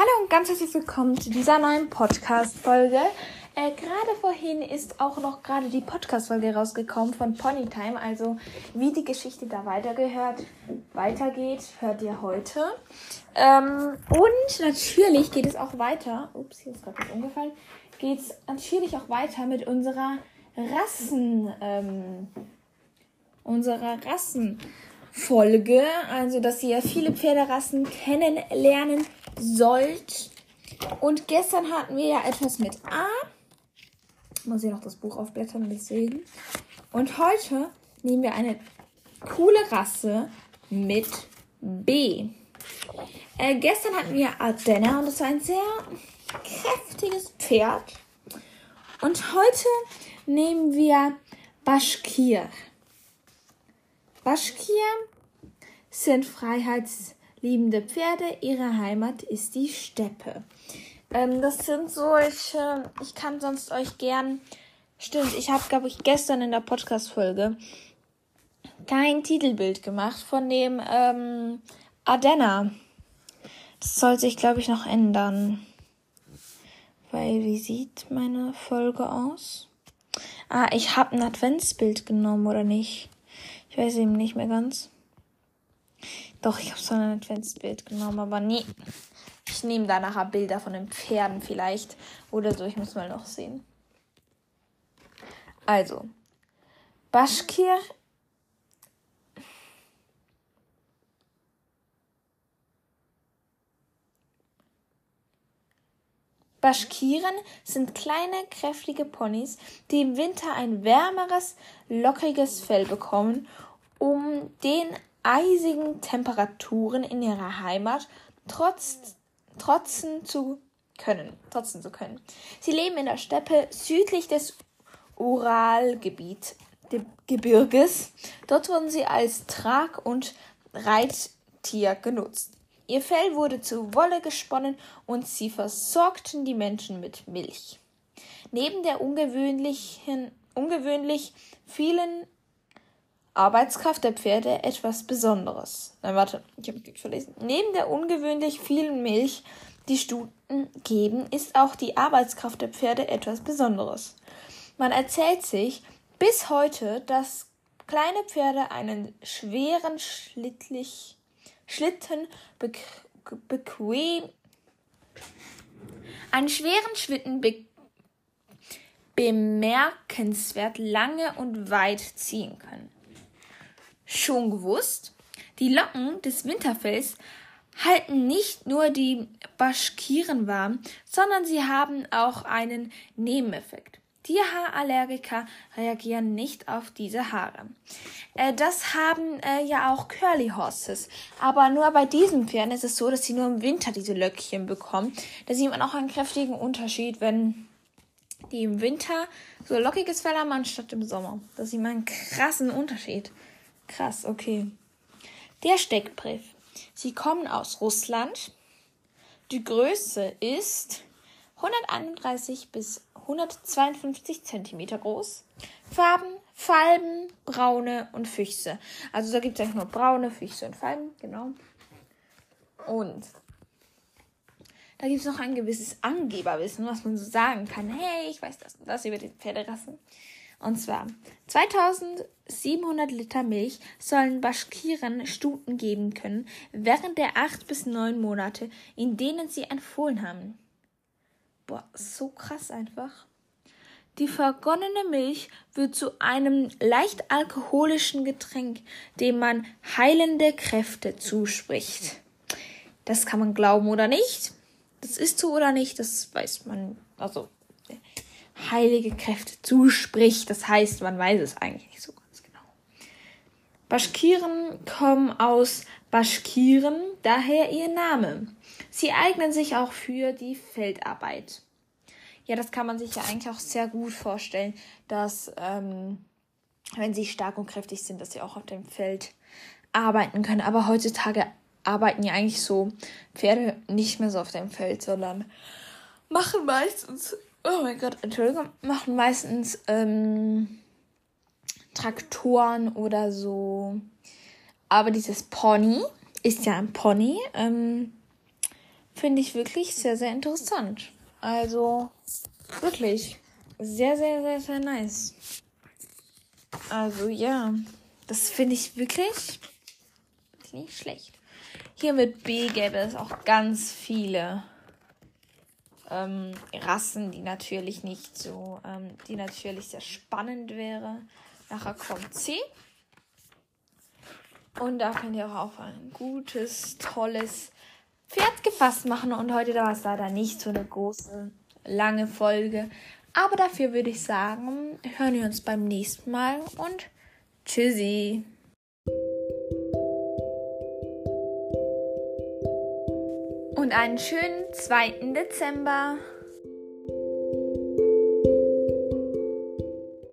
Hallo und ganz herzlich willkommen zu dieser neuen Podcast-Folge. Äh, gerade vorhin ist auch noch gerade die Podcast-Folge rausgekommen von Ponytime. Also wie die Geschichte da weitergehört, weitergeht, hört ihr heute. Ähm, und natürlich geht es auch weiter. Ups, hier ist gerade was umgefallen. Geht es natürlich auch weiter mit unserer Rassen. Ähm, unserer Rassenfolge. Also, dass ihr viele Pferderassen kennenlernen sollt. Und gestern hatten wir ja etwas mit A. Muss ich noch das Buch aufblättern, deswegen. Und heute nehmen wir eine coole Rasse mit B. Äh, gestern hatten wir Ardenna und das war ein sehr kräftiges Pferd. Und heute nehmen wir Baschkir. Baschkir sind freiheitsliebende Pferde. Ihre Heimat ist die Steppe. Ähm, das sind solche, ich kann sonst euch gern, stimmt, ich habe, glaube ich, gestern in der Podcast-Folge kein Titelbild gemacht von dem ähm, Ardenna. Das soll sich, glaube ich, noch ändern. Weil, wie sieht meine Folge aus? Ah, ich habe ein Adventsbild genommen, oder nicht? Ich weiß eben nicht mehr ganz. Doch, ich habe so ein Adventsbild genommen, aber nee. Ich nehme da nachher Bilder von den Pferden vielleicht. Oder so, ich muss mal noch sehen. Also, Baschkir Baschkiren sind kleine, kräftige Ponys, die im Winter ein wärmeres, lockiges Fell bekommen, um den eisigen Temperaturen in ihrer Heimat trotz, trotzen zu können, trotzen zu können. Sie leben in der Steppe südlich des Uralgebirges. Dort wurden sie als Trag- und Reittier genutzt. Ihr Fell wurde zu Wolle gesponnen und sie versorgten die Menschen mit Milch. Neben der ungewöhnlichen, ungewöhnlich vielen Arbeitskraft der Pferde etwas Besonderes. Nein, warte, ich habe es verlesen. Neben der ungewöhnlich vielen Milch, die Stuten geben, ist auch die Arbeitskraft der Pferde etwas Besonderes. Man erzählt sich bis heute, dass kleine Pferde einen schweren, schlittlich Schlitten bequem einen schweren Schlitten be bemerkenswert lange und weit ziehen können. Schon gewusst, die Locken des Winterfells halten nicht nur die Baschkiren warm, sondern sie haben auch einen Nebeneffekt. Tierhaarallergiker reagieren nicht auf diese Haare. Äh, das haben äh, ja auch Curly Horses. Aber nur bei diesen Pferden ist es so, dass sie nur im Winter diese Löckchen bekommen. Da sieht man auch einen kräftigen Unterschied, wenn die im Winter so lockiges Fell haben anstatt im Sommer. Da sieht man einen krassen Unterschied. Krass, okay. Der Steckbrief. Sie kommen aus Russland. Die Größe ist 131 bis 152 cm groß. Farben, Falben, braune und Füchse. Also da gibt es eigentlich nur braune, Füchse und Falben, genau. Und da gibt es noch ein gewisses Angeberwissen, was man so sagen kann. Hey, ich weiß das und das über die Pferderassen. Und zwar 2700 Liter Milch sollen Baschkiren Stuten geben können während der acht bis neun Monate, in denen sie ein Fohlen haben. Boah, so krass einfach. Die vergonnene Milch wird zu einem leicht alkoholischen Getränk, dem man heilende Kräfte zuspricht. Das kann man glauben oder nicht. Das ist so oder nicht, das weiß man. Also, heilige Kräfte zuspricht, das heißt, man weiß es eigentlich nicht so ganz genau. Baschkiren kommen aus Baschkiren, daher ihr Name. Sie eignen sich auch für die Feldarbeit. Ja, das kann man sich ja eigentlich auch sehr gut vorstellen, dass ähm, wenn sie stark und kräftig sind, dass sie auch auf dem Feld arbeiten können. Aber heutzutage arbeiten ja eigentlich so Pferde nicht mehr so auf dem Feld, sondern machen meistens, oh mein Gott, Entschuldigung, machen meistens ähm, Traktoren oder so. Aber dieses Pony ist ja ein Pony. Ähm, finde ich wirklich sehr, sehr interessant. Also wirklich sehr, sehr, sehr, sehr nice. Also ja, das finde ich wirklich nicht schlecht. Hier mit B gäbe es auch ganz viele ähm, Rassen, die natürlich nicht so, ähm, die natürlich sehr spannend wäre. Nachher kommt C. Und da könnt ihr auch auf ein gutes, tolles Pferd gefasst machen. Und heute war es leider nicht so eine große, lange Folge. Aber dafür würde ich sagen, hören wir uns beim nächsten Mal und tschüssi. Und einen schönen 2. Dezember.